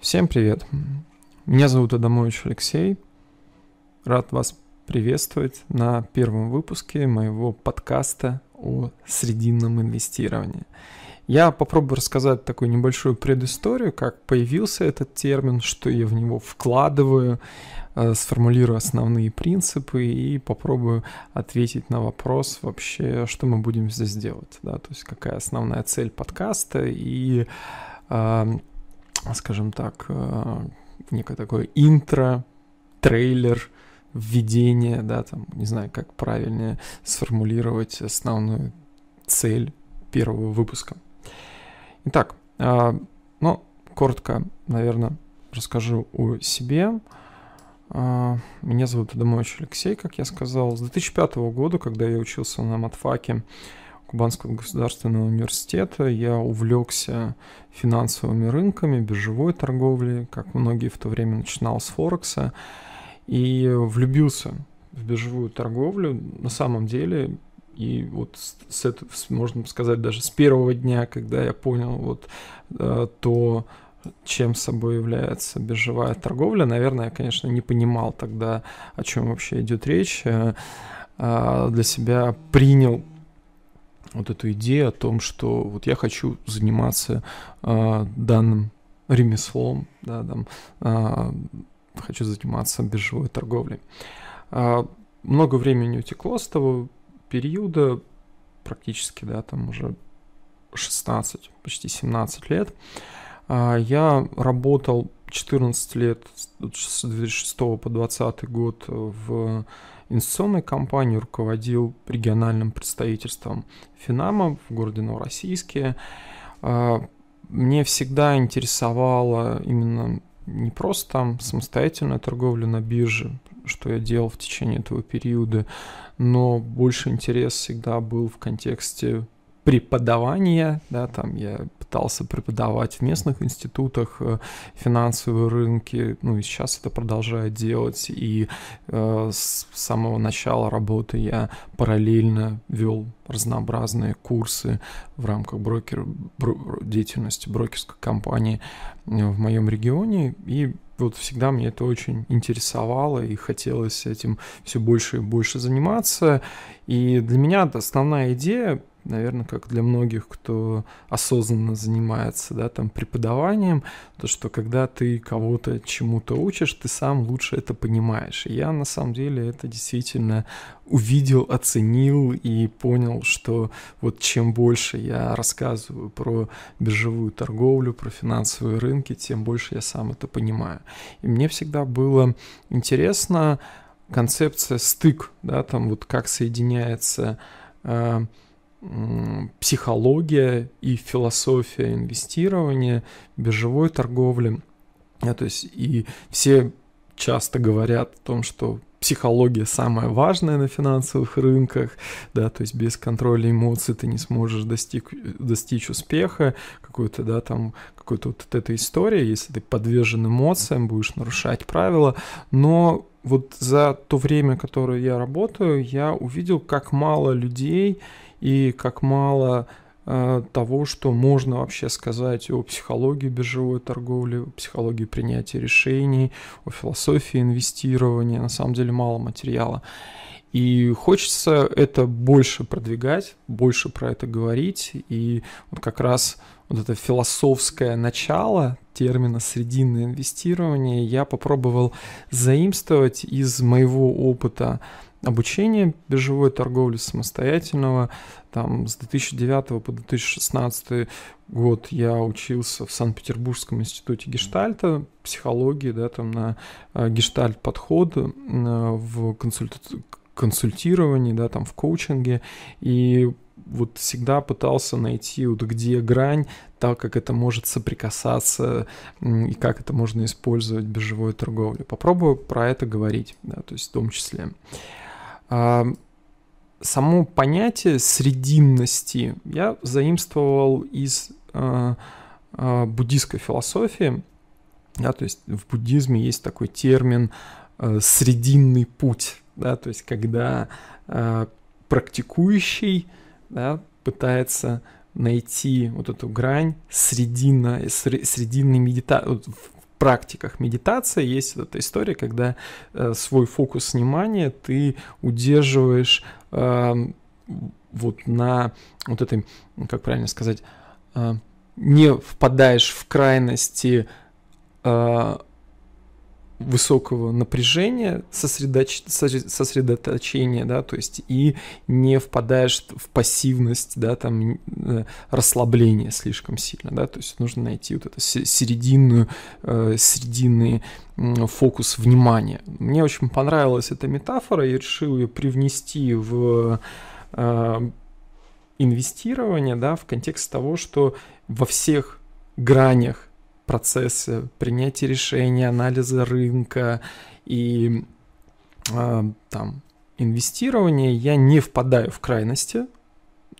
Всем привет! Меня зовут Адамович Алексей. Рад вас приветствовать на первом выпуске моего подкаста о срединном инвестировании. Я попробую рассказать такую небольшую предысторию, как появился этот термин, что я в него вкладываю, э, сформулирую основные принципы и попробую ответить на вопрос вообще, что мы будем здесь делать, да, то есть какая основная цель подкаста и э, скажем так, э, некое такое интро, трейлер, введение, да, там, не знаю, как правильнее сформулировать основную цель первого выпуска. Итак, э, ну, коротко, наверное, расскажу о себе. Э, меня зовут Адамович Алексей, как я сказал. С 2005 года, когда я учился на матфаке, Кубанского государственного университета я увлекся финансовыми рынками, биржевой торговлей, как многие в то время начинал с Форекса, и влюбился в биржевую торговлю. На самом деле, и вот с этого, можно сказать, даже с первого дня, когда я понял вот э, то, чем собой является биржевая торговля, наверное, я, конечно, не понимал тогда, о чем вообще идет речь, э, э, для себя принял вот эту идею о том, что вот я хочу заниматься э, данным ремеслом, да, там, э, хочу заниматься биржевой торговлей. Э, много времени утекло с того периода, практически, да, там уже 16, почти 17 лет. Э, я работал 14 лет с 2006 по 2020 год в инвестиционной компании, руководил региональным представительством Финама в городе Новороссийске. А, мне всегда интересовало именно не просто самостоятельная торговля на бирже, что я делал в течение этого периода, но больше интерес всегда был в контексте преподавания, да, там я пытался преподавать в местных институтах э, финансовые рынки, ну и сейчас это продолжаю делать, и э, с самого начала работы я параллельно вел разнообразные курсы в рамках брокер, бро, деятельности брокерской компании э, в моем регионе, и вот всегда мне это очень интересовало и хотелось этим все больше и больше заниматься. И для меня основная идея наверное, как для многих, кто осознанно занимается, да, там, преподаванием, то, что когда ты кого-то чему-то учишь, ты сам лучше это понимаешь. И я, на самом деле, это действительно увидел, оценил и понял, что вот чем больше я рассказываю про биржевую торговлю, про финансовые рынки, тем больше я сам это понимаю. И мне всегда было интересно концепция стык, да, там вот как соединяется э, психология и философия инвестирования, биржевой торговли. Ja, то есть и все часто говорят о том, что психология самая важная на финансовых рынках, да, то есть без контроля эмоций ты не сможешь достиг, достичь успеха, какой-то, да, там, какой-то вот этой истории, если ты подвержен эмоциям, будешь нарушать правила, но вот за то время, которое я работаю, я увидел, как мало людей и как мало э, того, что можно вообще сказать о психологии биржевой торговли, о психологии принятия решений, о философии инвестирования. На самом деле мало материала. И хочется это больше продвигать, больше про это говорить. И вот как раз вот это философское начало термина «срединное инвестирование» я попробовал заимствовать из моего опыта обучение биржевой торговли самостоятельного. Там с 2009 по 2016 год я учился в Санкт-Петербургском институте гештальта, психологии, да, там на э, гештальт подход э, в консульта консультировании, да, там в коучинге. И вот всегда пытался найти, вот где грань, так как это может соприкасаться и как это можно использовать в биржевой торговле. Попробую про это говорить, да, то есть в том числе. А, само понятие срединности я заимствовал из а, а, буддийской философии. Да, то есть в буддизме есть такой термин срединный путь, да, то есть когда практикующий да, пытается найти вот эту грань средина, срединной медитации, практиках медитации есть эта история, когда э, свой фокус внимания ты удерживаешь э, вот на вот этой, как правильно сказать, э, не впадаешь в крайности э, высокого напряжения, сосредоч... сосредоточения, да, то есть и не впадаешь в пассивность, да, там э, расслабление слишком сильно, да, то есть нужно найти вот это серединную, э, серединный фокус внимания. Мне очень понравилась эта метафора, я решил ее привнести в э, инвестирование, да, в контекст того, что во всех гранях процессы принятия решений, анализа рынка и э, там инвестирования я не впадаю в крайности,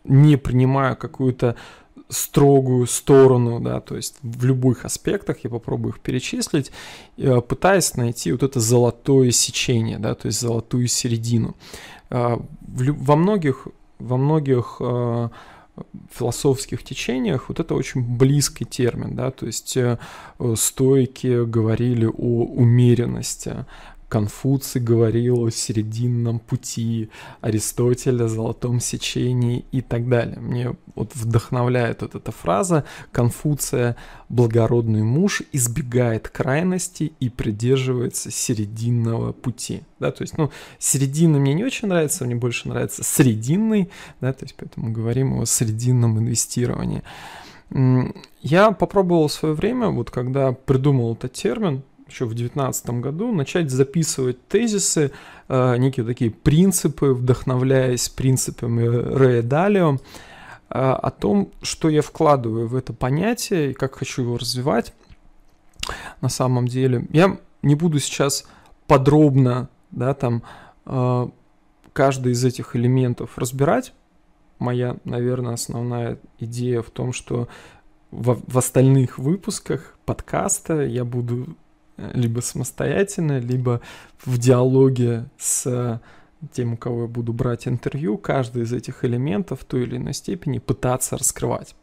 не принимаю какую-то строгую сторону, да, то есть в любых аспектах я попробую их перечислить, э, пытаясь найти вот это золотое сечение, да, то есть золотую середину. Э, во многих, во многих философских течениях вот это очень близкий термин, да, то есть э, стойки говорили о умеренности, Конфуций говорил о серединном пути, Аристотель о золотом сечении и так далее. Мне вот вдохновляет вот эта фраза Конфуция «благородный муж избегает крайности и придерживается серединного пути». Да, то есть, ну, середина мне не очень нравится, мне больше нравится срединный, да, то есть поэтому говорим о срединном инвестировании. Я попробовал в свое время, вот когда придумал этот термин, еще в 2019 году начать записывать тезисы, э, некие такие принципы, вдохновляясь принципами Рэя Далио, э, о том, что я вкладываю в это понятие и как хочу его развивать на самом деле. Я не буду сейчас подробно, да, там, э, каждый из этих элементов разбирать. Моя, наверное, основная идея в том, что в, в остальных выпусках подкаста я буду либо самостоятельно, либо в диалоге с тем, у кого я буду брать интервью, каждый из этих элементов в той или иной степени пытаться раскрывать.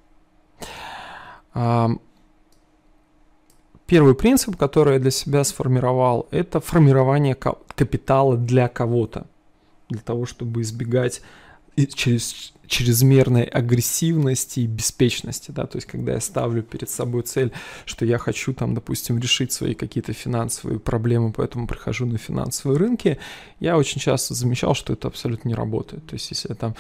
Первый принцип, который я для себя сформировал, это формирование капитала для кого-то, для того, чтобы избегать через чрезмерной агрессивности и беспечности, да, то есть когда я ставлю перед собой цель, что я хочу там, допустим, решить свои какие-то финансовые проблемы, поэтому прихожу на финансовые рынки, я очень часто замечал, что это абсолютно не работает. То есть если я там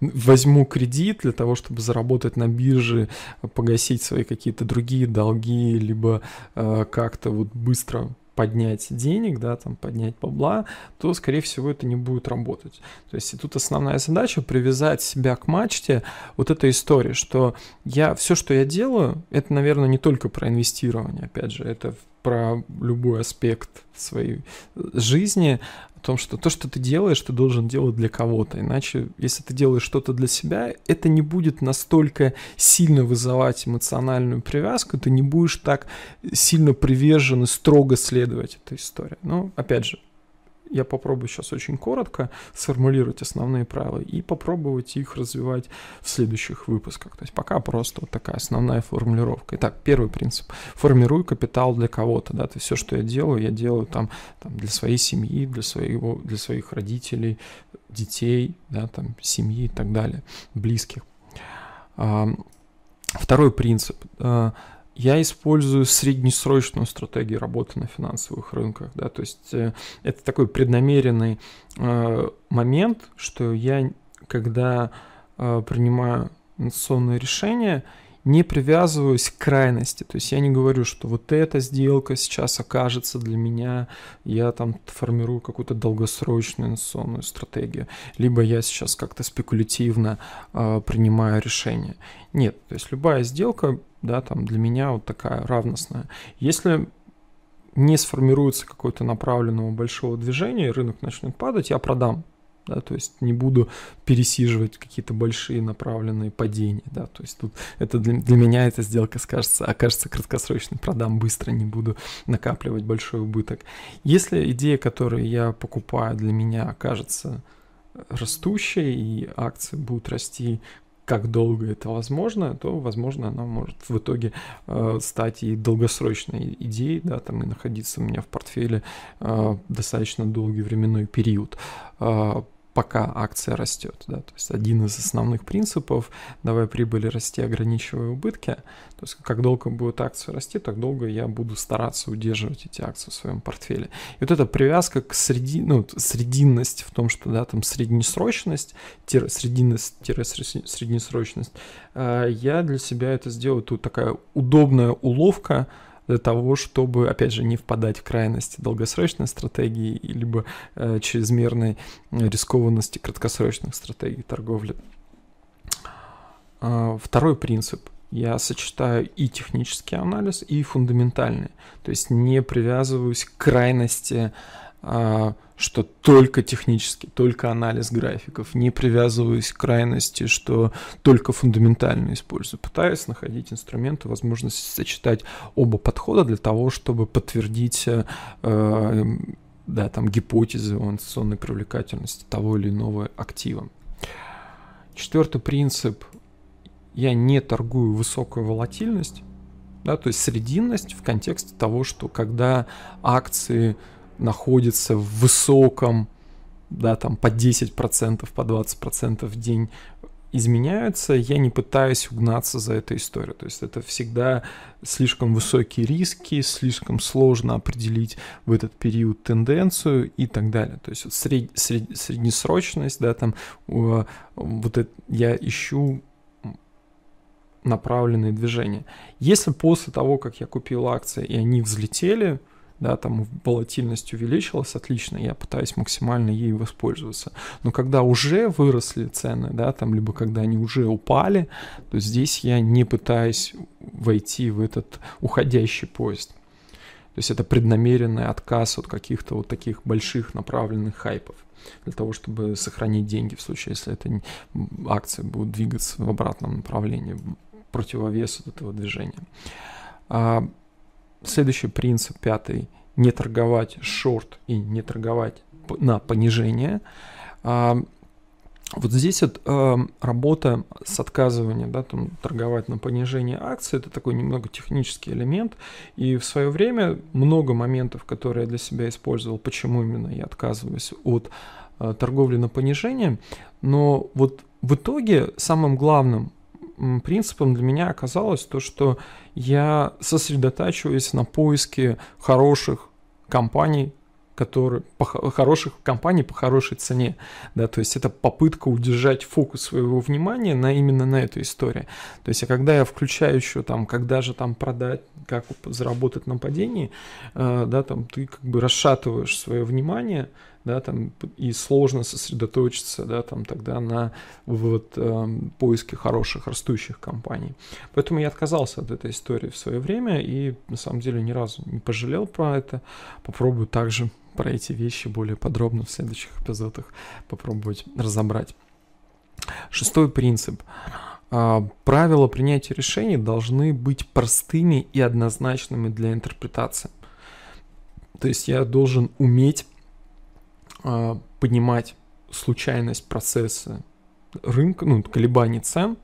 возьму кредит для того, чтобы заработать на бирже, погасить свои какие-то другие долги, либо э, как-то вот быстро поднять денег, да, там поднять бабла, то, скорее всего, это не будет работать. То есть и тут основная задача привязать себя к мачте вот этой истории, что я все, что я делаю, это, наверное, не только про инвестирование, опять же, это про любой аспект своей жизни, том, что то, что ты делаешь, ты должен делать для кого-то. Иначе, если ты делаешь что-то для себя, это не будет настолько сильно вызывать эмоциональную привязку, ты не будешь так сильно привержен и строго следовать этой истории. Но, опять же, я попробую сейчас очень коротко сформулировать основные правила и попробовать их развивать в следующих выпусках. То есть пока просто вот такая основная формулировка. Итак, первый принцип. Формирую капитал для кого-то. Да? То есть все, что я делаю, я делаю там, там для своей семьи, для, своего, для своих родителей, детей, да, там, семьи и так далее, близких. Второй принцип а, я использую среднесрочную стратегию работы на финансовых рынках, да, то есть э, это такой преднамеренный э, момент, что я, когда э, принимаю инвестиционные решения, не привязываюсь к крайности. То есть я не говорю, что вот эта сделка сейчас окажется для меня, я там формирую какую-то долгосрочную инвестиционную стратегию, либо я сейчас как-то спекулятивно э, принимаю решение. Нет, то есть любая сделка, да, там для меня вот такая равностная. Если не сформируется какое-то направленного большого движения, рынок начнет падать, я продам да, то есть не буду пересиживать какие-то большие направленные падения, да, то есть тут это для, для меня эта сделка скажется, окажется краткосрочной, продам быстро, не буду накапливать большой убыток. Если идея, которую я покупаю, для меня окажется растущей, и акции будут расти как долго это возможно, то, возможно, она может в итоге э, стать и долгосрочной идеей, да, там и находиться у меня в портфеле э, достаточно долгий временной период. Э, пока акция растет. Да? То есть один из основных принципов «давай прибыли расти, ограничивая убытки». То есть как долго будет акция расти, так долго я буду стараться удерживать эти акции в своем портфеле. И вот эта привязка к среди, ну, срединность в том, что да, там среднесрочность, тире, срединность, тире, среднесрочность, э, я для себя это сделаю, тут такая удобная уловка, для того, чтобы, опять же, не впадать в крайности долгосрочной стратегии, либо э, чрезмерной рискованности краткосрочных стратегий торговли. Э, второй принцип. Я сочетаю и технический анализ, и фундаментальный. То есть не привязываюсь к крайности э, что только технически, только анализ графиков, не привязываюсь к крайности, что только фундаментально использую. Пытаюсь находить инструменты, возможность сочетать оба подхода для того, чтобы подтвердить э, да, там, гипотезы о инвестиционной привлекательности того или иного актива. Четвертый принцип. Я не торгую высокую волатильность, да, то есть срединность в контексте того, что когда акции находится в высоком, да, там по 10%, по 20% в день изменяются, я не пытаюсь угнаться за эту историю. То есть это всегда слишком высокие риски, слишком сложно определить в этот период тенденцию и так далее. То есть вот сред, сред, среднесрочность, да, там вот это я ищу направленные движения. Если после того, как я купил акции и они взлетели, да, там волатильность увеличилась, отлично, я пытаюсь максимально ей воспользоваться. Но когда уже выросли цены, да, там, либо когда они уже упали, то здесь я не пытаюсь войти в этот уходящий поезд. То есть это преднамеренный отказ от каких-то вот таких больших направленных хайпов для того, чтобы сохранить деньги в случае, если эта акция будет двигаться в обратном направлении, противовес от этого движения. Следующий принцип, пятый, не торговать шорт и не торговать на понижение. А, вот здесь вот э, работа с отказыванием, да, там торговать на понижение акций, это такой немного технический элемент. И в свое время много моментов, которые я для себя использовал, почему именно я отказываюсь от э, торговли на понижение. Но вот в итоге самым главным принципом для меня оказалось то, что я сосредотачиваюсь на поиске хороших компаний, которые по, хороших компаний по хорошей цене, да, то есть это попытка удержать фокус своего внимания на именно на эту историю. То есть, а когда я включаю еще там, когда же там продать, как заработать на падении, э, да, там ты как бы расшатываешь свое внимание, да, там, и сложно сосредоточиться, да, там, тогда на вот, э, поиске хороших растущих компаний. Поэтому я отказался от этой истории в свое время и, на самом деле, ни разу не пожалел про это. Попробую также про эти вещи более подробно в следующих эпизодах попробовать разобрать. Шестой принцип. А, правила принятия решений должны быть простыми и однозначными для интерпретации. То есть я должен уметь а, понимать случайность процесса рынка, ну, колебаний цен,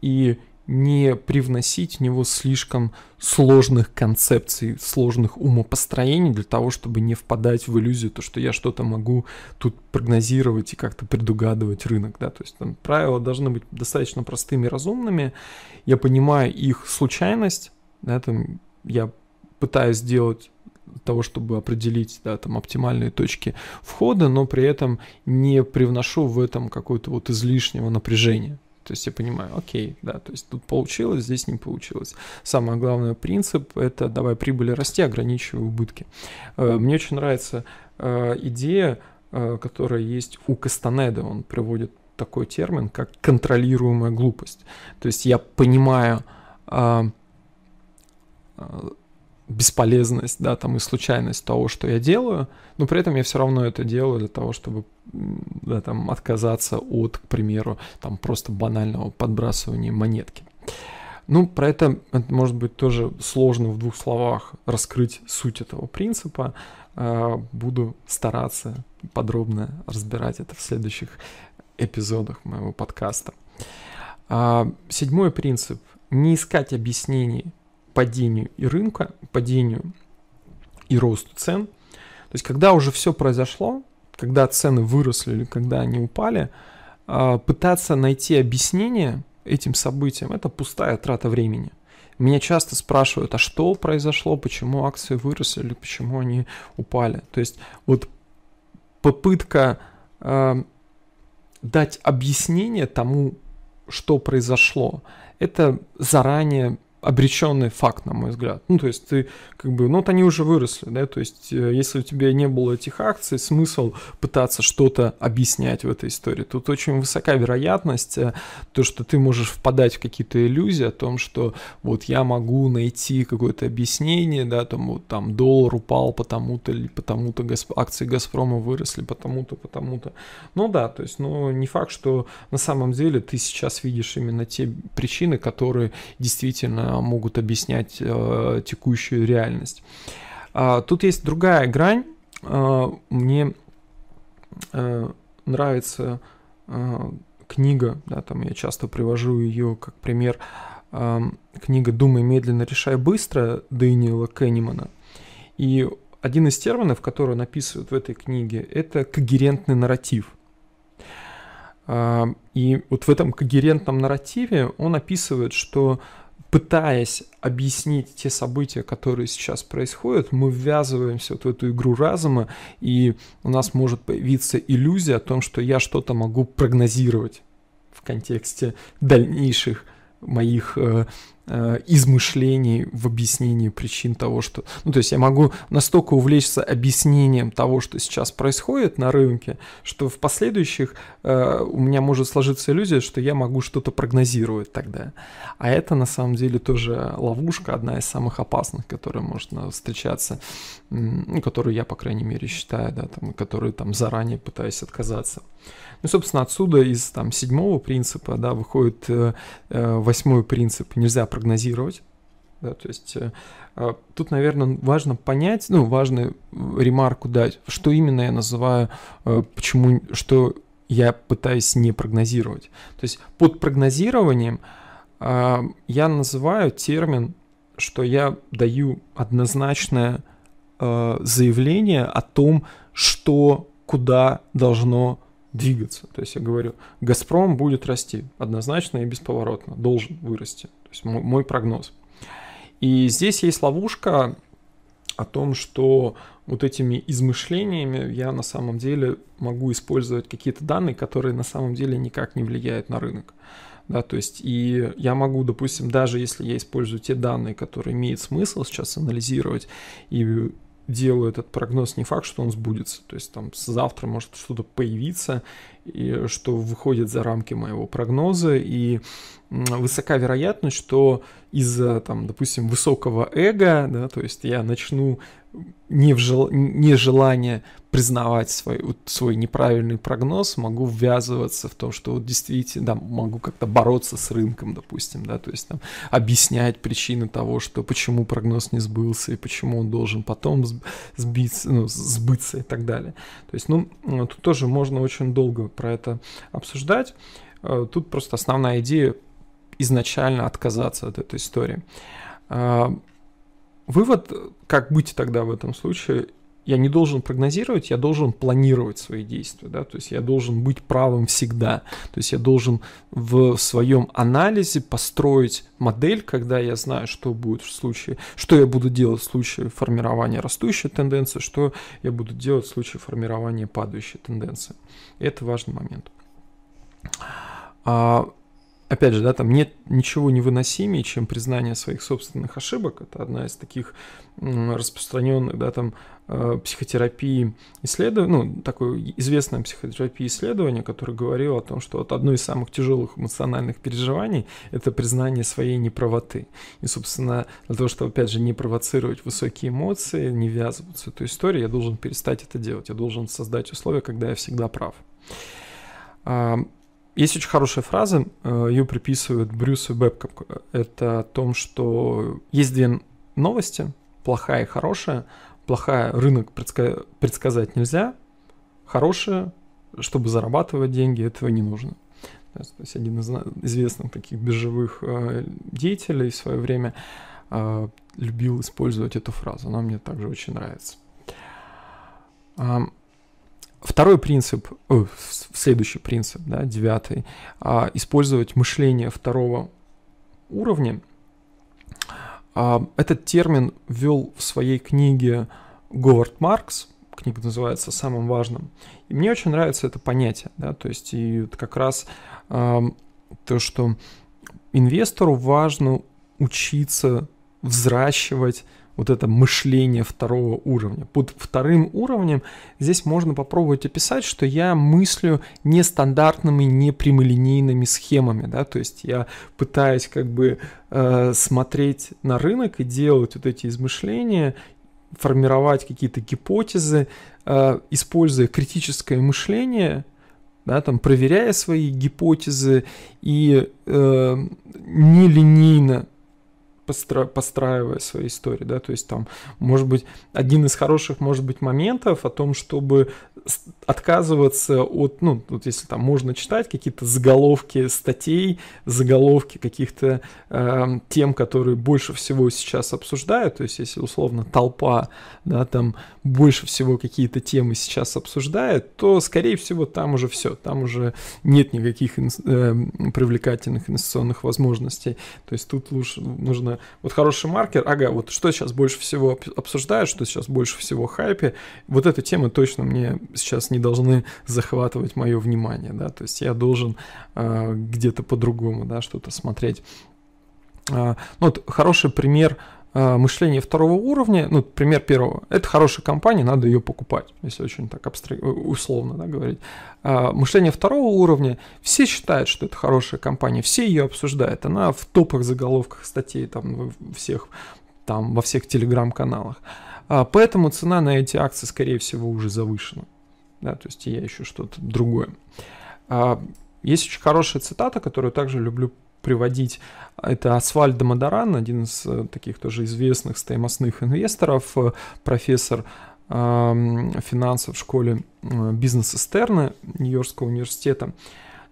и не привносить в него слишком сложных концепций, сложных умопостроений для того, чтобы не впадать в иллюзию, то, что я что-то могу тут прогнозировать и как-то предугадывать рынок, да, то есть там правила должны быть достаточно простыми, разумными, я понимаю их случайность, да, там я пытаюсь сделать того, чтобы определить да, там, оптимальные точки входа, но при этом не привношу в этом какое-то вот излишнего напряжения. То есть я понимаю, окей, да, то есть тут получилось, здесь не получилось. Самый главный принцип – это давай прибыли расти, ограничивай убытки. Э, мне очень нравится э, идея, э, которая есть у Кастанеда, он приводит такой термин, как контролируемая глупость. То есть я понимаю бесполезность, да, там и случайность того, что я делаю, но при этом я все равно это делаю для того, чтобы, да, там, отказаться от, к примеру, там, просто банального подбрасывания монетки. Ну, про это, это может быть тоже сложно в двух словах раскрыть суть этого принципа. А, буду стараться подробно разбирать это в следующих эпизодах моего подкаста. А, седьмой принцип – не искать объяснений падению и рынка, падению и росту цен. То есть, когда уже все произошло, когда цены выросли или когда они упали, а, пытаться найти объяснение этим событиям – это пустая трата времени. Меня часто спрашивают, а что произошло, почему акции выросли или почему они упали. То есть вот попытка э, дать объяснение тому, что произошло, это заранее обреченный факт, на мой взгляд. Ну, то есть ты как бы, ну, вот они уже выросли, да, то есть э, если у тебя не было этих акций, смысл пытаться что-то объяснять в этой истории. Тут очень высока вероятность, э, то, что ты можешь впадать в какие-то иллюзии о том, что вот я могу найти какое-то объяснение, да, там вот там доллар упал потому-то или потому-то Газп... акции Газпрома выросли потому-то, потому-то. Ну да, то есть, ну, не факт, что на самом деле ты сейчас видишь именно те причины, которые действительно могут объяснять э, текущую реальность. А, тут есть другая грань. А, мне э, нравится э, книга, да, там я часто привожу ее как пример, э, книга «Думай медленно, решай быстро» Дэниела Кеннимана. И один из терминов, который он описывает в этой книге, это когерентный нарратив. И вот в этом когерентном нарративе он описывает, что пытаясь объяснить те события, которые сейчас происходят, мы ввязываемся вот в эту игру разума, и у нас может появиться иллюзия о том, что я что-то могу прогнозировать в контексте дальнейших моих э, э, измышлений в объяснении причин того, что... Ну, то есть я могу настолько увлечься объяснением того, что сейчас происходит на рынке, что в последующих э, у меня может сложиться иллюзия, что я могу что-то прогнозировать тогда. А это на самом деле тоже ловушка, одна из самых опасных, которая может встречаться, ну, которую я, по крайней мере, считаю, да, там, которую там заранее пытаюсь отказаться. Ну, собственно, отсюда из там седьмого принципа, да, выходит э, э, восьмой принцип, нельзя прогнозировать. Да, то есть э, а, тут, наверное, важно понять, ну, важно ремарку дать, что именно я называю, э, почему, что я пытаюсь не прогнозировать. То есть под прогнозированием э, я называю термин, что я даю однозначное э, заявление о том, что куда должно двигаться. То есть я говорю, Газпром будет расти однозначно и бесповоротно, должен вырасти. То есть мой, мой прогноз. И здесь есть ловушка о том, что вот этими измышлениями я на самом деле могу использовать какие-то данные, которые на самом деле никак не влияют на рынок. Да, то есть и я могу, допустим, даже если я использую те данные, которые имеет смысл сейчас анализировать и делаю этот прогноз, не факт, что он сбудется. То есть там завтра может что-то появиться, и, что выходит за рамки моего прогноза, и высока вероятность, что из-за, там, допустим, высокого эго, да, то есть я начну. Нежелание признавать свой, свой неправильный прогноз, могу ввязываться в том, что вот действительно, да, могу как-то бороться с рынком, допустим, да, то есть там объяснять причины того, что почему прогноз не сбылся и почему он должен потом сбиться, ну, сбыться и так далее. То есть, ну, тут тоже можно очень долго про это обсуждать. Э, тут просто основная идея изначально отказаться от этой истории. Вывод, как быть тогда в этом случае, я не должен прогнозировать, я должен планировать свои действия, да, то есть я должен быть правым всегда, то есть я должен в своем анализе построить модель, когда я знаю, что будет в случае, что я буду делать в случае формирования растущей тенденции, что я буду делать в случае формирования падающей тенденции. Это важный момент. Опять же, да, там нет ничего невыносимее, чем признание своих собственных ошибок. Это одна из таких распространенных, да, там, э, психотерапии исследований, ну, такое известное психотерапия исследование, которое говорило о том, что вот одно из самых тяжелых эмоциональных переживаний – это признание своей неправоты. И, собственно, для того, чтобы, опять же, не провоцировать высокие эмоции, не ввязываться в эту историю, я должен перестать это делать. Я должен создать условия, когда я всегда прав. Есть очень хорошая фраза, э, ее приписывают Брюсу Бэбкоку. Это о том, что есть две новости, плохая и хорошая. Плохая рынок предска- предсказать нельзя, хорошая чтобы зарабатывать деньги, этого не нужно. То есть один из известных таких биржевых э, деятелей в свое время э, любил использовать эту фразу. Она мне также очень нравится. Второй принцип, о, следующий принцип, да, девятый, а, использовать мышление второго уровня. А, этот термин ввел в своей книге Говард Маркс, книга называется «Самым важным». И мне очень нравится это понятие, да, то есть и как раз а, то, что инвестору важно учиться взращивать вот это мышление второго уровня. Под вторым уровнем здесь можно попробовать описать, что я мыслю нестандартными, не прямолинейными схемами, да, то есть я пытаюсь как бы э, смотреть на рынок и делать вот эти измышления, формировать какие-то гипотезы, э, используя критическое мышление, да, там, проверяя свои гипотезы и э, нелинейно постра- постраивая свои истории, да, то есть там, может быть, один из хороших, может быть, моментов о том, чтобы отказываться от, ну, вот если там можно читать какие-то заголовки статей, заголовки каких-то э, тем, которые больше всего сейчас обсуждают, то есть если условно толпа, да, там больше всего какие-то темы сейчас обсуждает, то, скорее всего, там уже все, там уже нет никаких ин- э, привлекательных инвестиционных возможностей, то есть тут лучше нужно вот хороший маркер, ага, вот что сейчас больше всего обсуждают, что сейчас больше всего хайпе, вот эта тема точно мне сейчас не должны захватывать мое внимание, да, то есть я должен э, где-то по-другому, да, что-то смотреть. Э, ну, вот хороший пример э, мышления второго уровня, ну, пример первого, это хорошая компания, надо ее покупать, если очень так абстрак... условно да, говорить. А мышление второго уровня, все считают, что это хорошая компания, все ее обсуждают, она в топах заголовках статей там всех, там во всех телеграм-каналах. А, поэтому цена на эти акции, скорее всего, уже завышена. Да, то есть я ищу что-то другое. А, есть очень хорошая цитата, которую также люблю приводить. Это Асфальдо Мадоран, один из э, таких тоже известных стоимостных инвесторов, э, профессор финансов в школе э, бизнес-эстерна Нью-Йоркского университета.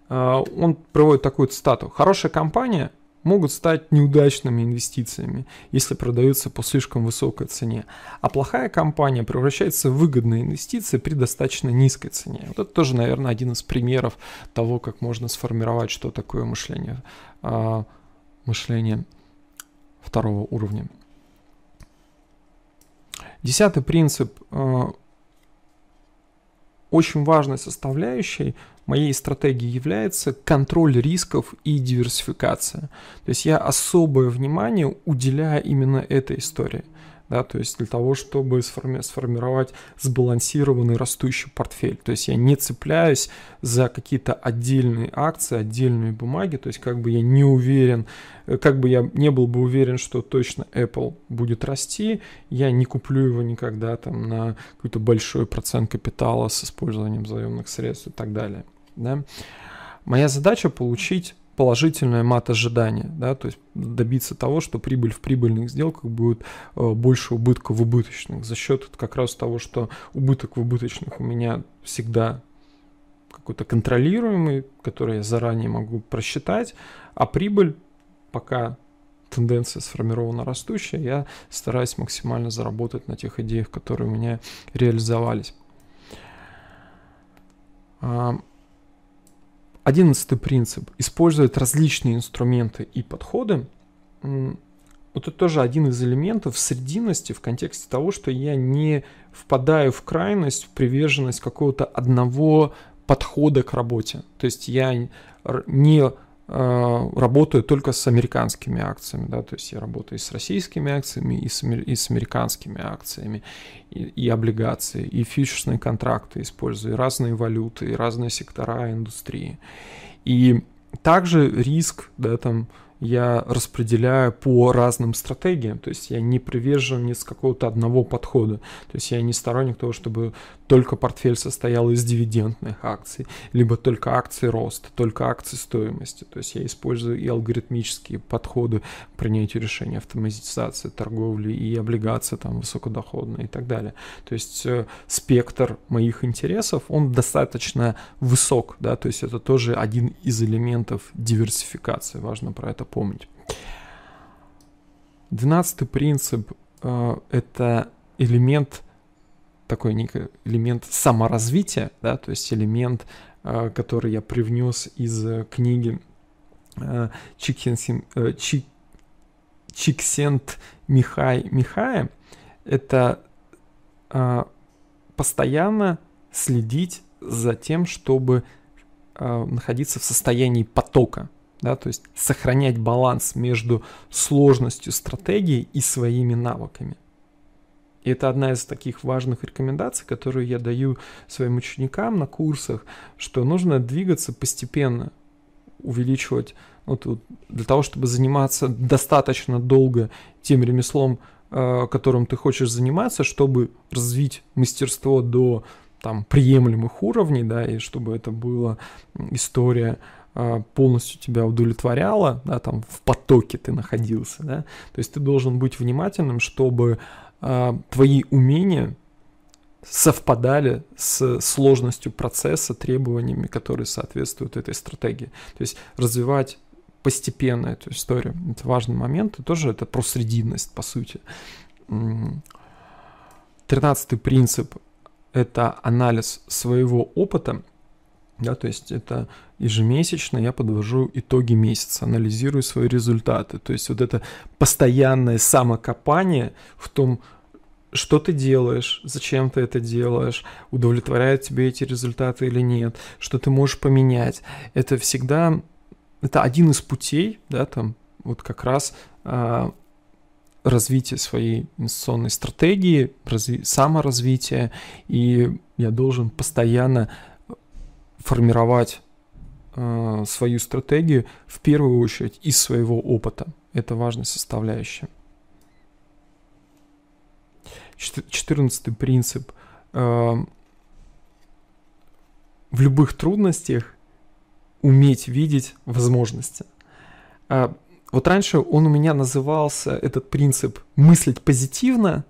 Он проводит такую цитату. Хорошая компания могут стать неудачными инвестициями, если продаются по слишком высокой цене. А плохая компания превращается в выгодные инвестиции при достаточно низкой цене. Вот это тоже, наверное, один из примеров того, как можно сформировать, что такое мышление, а, мышление второго уровня. Десятый принцип а, очень важной составляющей моей стратегии является контроль рисков и диверсификация. То есть я особое внимание уделяю именно этой истории да, то есть для того, чтобы сформи- сформировать сбалансированный растущий портфель. То есть я не цепляюсь за какие-то отдельные акции, отдельные бумаги, то есть как бы я не уверен, э, как бы я не был бы уверен, что точно Apple будет расти, я не куплю его никогда там на какой-то большой процент капитала с использованием заемных средств и так далее. Да. Моя задача получить положительное мат-ожидание, да, то есть добиться того, что прибыль в прибыльных сделках будет э, больше убытка в убыточных, за счет как раз того, что убыток в убыточных у меня всегда какой-то контролируемый, который я заранее могу просчитать, а прибыль, пока тенденция сформирована растущая, я стараюсь максимально заработать на тех идеях, которые у меня реализовались. Одиннадцатый принцип. Использовать различные инструменты и подходы. Вот это тоже один из элементов срединности в контексте того, что я не впадаю в крайность, в приверженность какого-то одного подхода к работе. То есть я не работаю только с американскими акциями, да, то есть я работаю и с российскими акциями, и с, и с американскими акциями, и, и облигации, и фьючерсные контракты использую, и разные валюты, и разные сектора индустрии. И также риск, да, там, я распределяю по разным стратегиям, то есть я не привержен ни с какого-то одного подхода, то есть я не сторонник того, чтобы только портфель состоял из дивидендных акций, либо только акции роста, только акции стоимости, то есть я использую и алгоритмические подходы принятию решений, автоматизации торговли и облигации там высокодоходные и так далее. То есть э, спектр моих интересов, он достаточно высок, да, то есть это тоже один из элементов диверсификации, важно про это помнить. Двенадцатый принцип э, это элемент такой некий элемент саморазвития, да, то есть элемент, э, который я привнес из э, книги э, Чиксент Чик, Чиксент Михай Михая, это постоянно следить за тем, чтобы находиться в состоянии потока, да, то есть сохранять баланс между сложностью стратегии и своими навыками. И это одна из таких важных рекомендаций, которую я даю своим ученикам на курсах, что нужно двигаться постепенно, увеличивать, вот, вот, для того, чтобы заниматься достаточно долго тем ремеслом, э, которым ты хочешь заниматься, чтобы развить мастерство до там приемлемых уровней, да, и чтобы это была история а, полностью тебя удовлетворяла, да, там в потоке ты находился, да, то есть ты должен быть внимательным, чтобы твои умения совпадали с сложностью процесса, требованиями, которые соответствуют этой стратегии. То есть развивать постепенно эту историю. Это важный момент, и тоже это про срединность, по сути. Тринадцатый принцип – это анализ своего опыта – да, то есть это ежемесячно я подвожу итоги месяца, анализирую свои результаты. То есть вот это постоянное самокопание в том, что ты делаешь, зачем ты это делаешь, удовлетворяют тебе эти результаты или нет, что ты можешь поменять. Это всегда, это один из путей, да, там вот как раз а, развитие своей инвестиционной стратегии, разви- саморазвитие, и я должен постоянно формировать э, свою стратегию в первую очередь из своего опыта. Это важная составляющая. Четырнадцатый принцип. Э, в любых трудностях уметь видеть возможности. Э, вот раньше он у меня назывался, этот принцип, мыслить позитивно.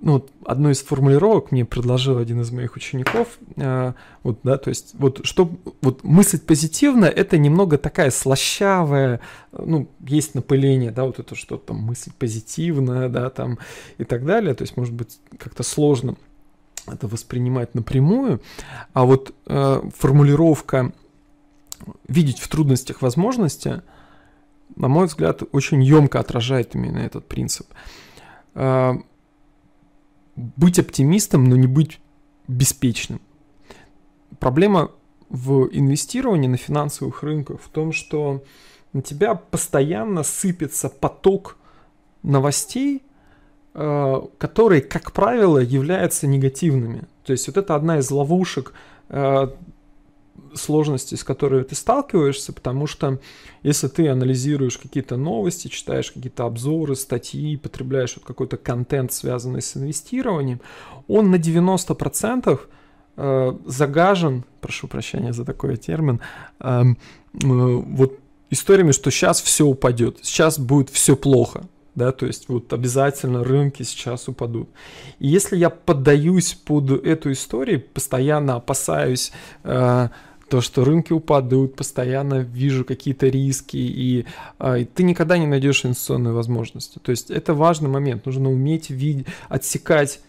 Ну, одну из формулировок мне предложил один из моих учеников, э, вот, да, то есть, вот, что, вот мыслить позитивно, это немного такая слащавая, ну, есть напыление, да, вот это что-то там, мыслить позитивно, да, там, и так далее, то есть, может быть, как-то сложно это воспринимать напрямую, а вот э, формулировка видеть в трудностях возможности, на мой взгляд, очень емко отражает именно этот принцип. Э, быть оптимистом, но не быть беспечным. Проблема в инвестировании на финансовых рынках в том, что на тебя постоянно сыпется поток новостей, э, которые, как правило, являются негативными. То есть вот это одна из ловушек э, сложности, с которой ты сталкиваешься, потому что если ты анализируешь какие-то новости, читаешь какие-то обзоры, статьи, потребляешь вот какой-то контент, связанный с инвестированием, он на 90% э, загажен, прошу прощения за такой термин, э, э, вот историями, что сейчас все упадет, сейчас будет все плохо, да, то есть вот обязательно рынки сейчас упадут. И если я поддаюсь под эту историю, постоянно опасаюсь э, то, что рынки упадут, постоянно вижу какие-то риски, и, а, и ты никогда не найдешь инвестиционные возможности. То есть это важный момент, нужно уметь вид- отсекать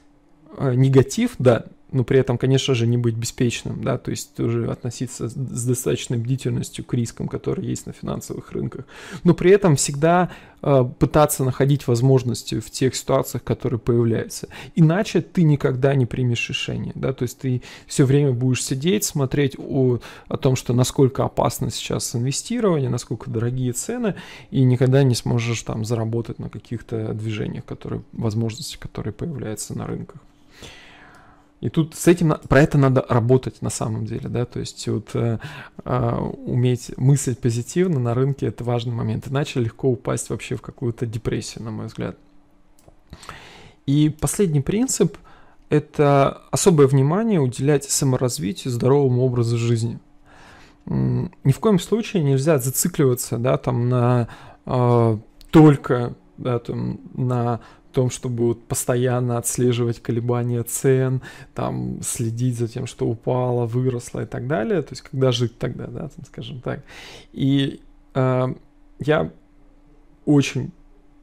а, негатив, да, но при этом, конечно же, не быть беспечным, да, то есть тоже относиться с достаточной бдительностью к рискам, которые есть на финансовых рынках, но при этом всегда э, пытаться находить возможности в тех ситуациях, которые появляются. Иначе ты никогда не примешь решение, да, то есть ты все время будешь сидеть, смотреть о, о том, что насколько опасно сейчас инвестирование, насколько дорогие цены, и никогда не сможешь там заработать на каких-то движениях, которые, возможности, которые появляются на рынках. И тут с этим про это надо работать на самом деле, да, то есть вот э, э, уметь мыслить позитивно на рынке это важный момент, иначе легко упасть вообще в какую-то депрессию, на мой взгляд. И последний принцип – это особое внимание уделять саморазвитию, здоровому образу жизни. Ни в коем случае нельзя зацикливаться, да, там на э, только да, там, на том, чтобы вот постоянно отслеживать колебания цен, там следить за тем, что упало, выросло и так далее. То есть когда жить тогда, да, там, скажем так. И э, я очень,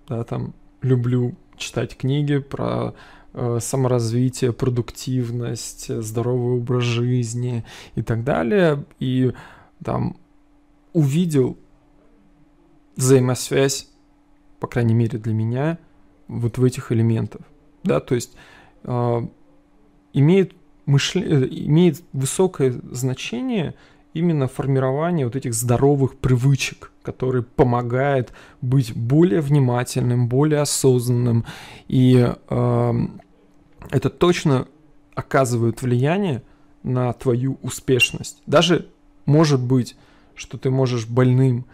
да, там люблю читать книги про э, саморазвитие, продуктивность, здоровый образ жизни и так далее. И там увидел взаимосвязь, по крайней мере для меня, вот в этих элементах. Да, то есть э, имеет, мышле... Э, имеет высокое значение именно формирование вот этих здоровых привычек, которые помогают быть более внимательным, более осознанным. И э, это точно оказывает влияние на твою успешность. Даже может быть, что ты можешь больным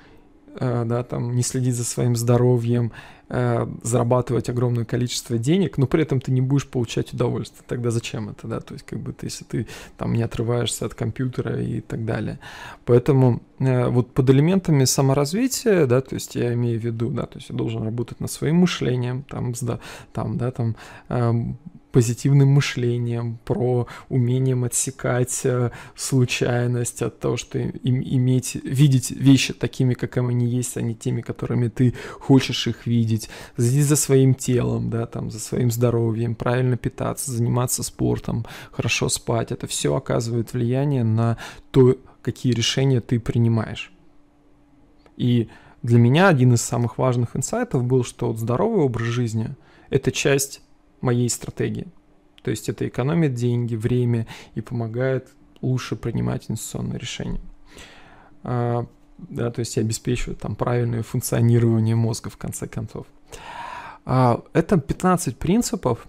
Э, да, там, не следить за своим здоровьем, э, зарабатывать огромное количество денег, но при этом ты не будешь получать удовольствие. Тогда зачем это, да? То есть, как бы если ты там не отрываешься от компьютера и так далее. Поэтому э, вот под элементами саморазвития, да, то есть я имею в виду, да, то есть я должен работать над своим мышлением, там, там, да, там, эм, позитивным мышлением, про умением отсекать э, случайность от того, что им, иметь, видеть вещи такими, как они есть, а не теми, которыми ты хочешь их видеть, следить за своим телом, да, там, за своим здоровьем, правильно питаться, заниматься спортом, хорошо спать. Это все оказывает влияние на то, какие решения ты принимаешь. И для меня один из самых важных инсайтов был, что здоровый образ жизни – это часть моей стратегии. То есть это экономит деньги, время и помогает лучше принимать инвестиционные решения. А, да, то есть я обеспечиваю там правильное функционирование мозга в конце концов. А, это 15 принципов,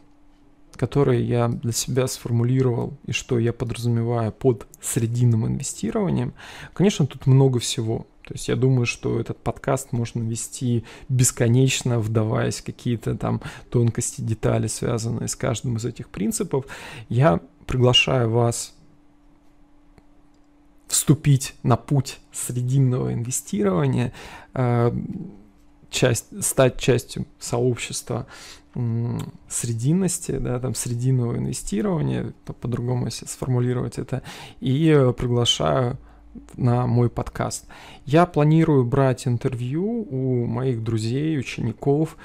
которые я для себя сформулировал и что я подразумеваю под срединным инвестированием. Конечно, тут много всего. То есть я думаю, что этот подкаст можно вести бесконечно, вдаваясь в какие-то там тонкости, детали, связанные с каждым из этих принципов. Я приглашаю вас вступить на путь срединного инвестирования, э, часть, стать частью сообщества срединности, да, там срединного инвестирования, по-другому если сформулировать это, и приглашаю на мой подкаст. Я планирую брать интервью у моих друзей, учеников,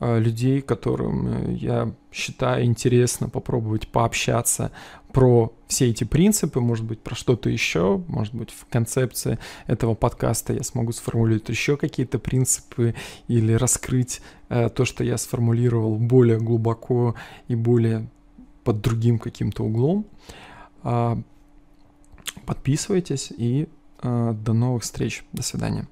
э, людей, которым э, я считаю интересно попробовать пообщаться про все эти принципы, может быть, про что-то еще, может быть, в концепции этого подкаста я смогу сформулировать еще какие-то принципы или раскрыть э, то, что я сформулировал более глубоко и более под другим каким-то углом. А, Подписывайтесь и э, до новых встреч. До свидания.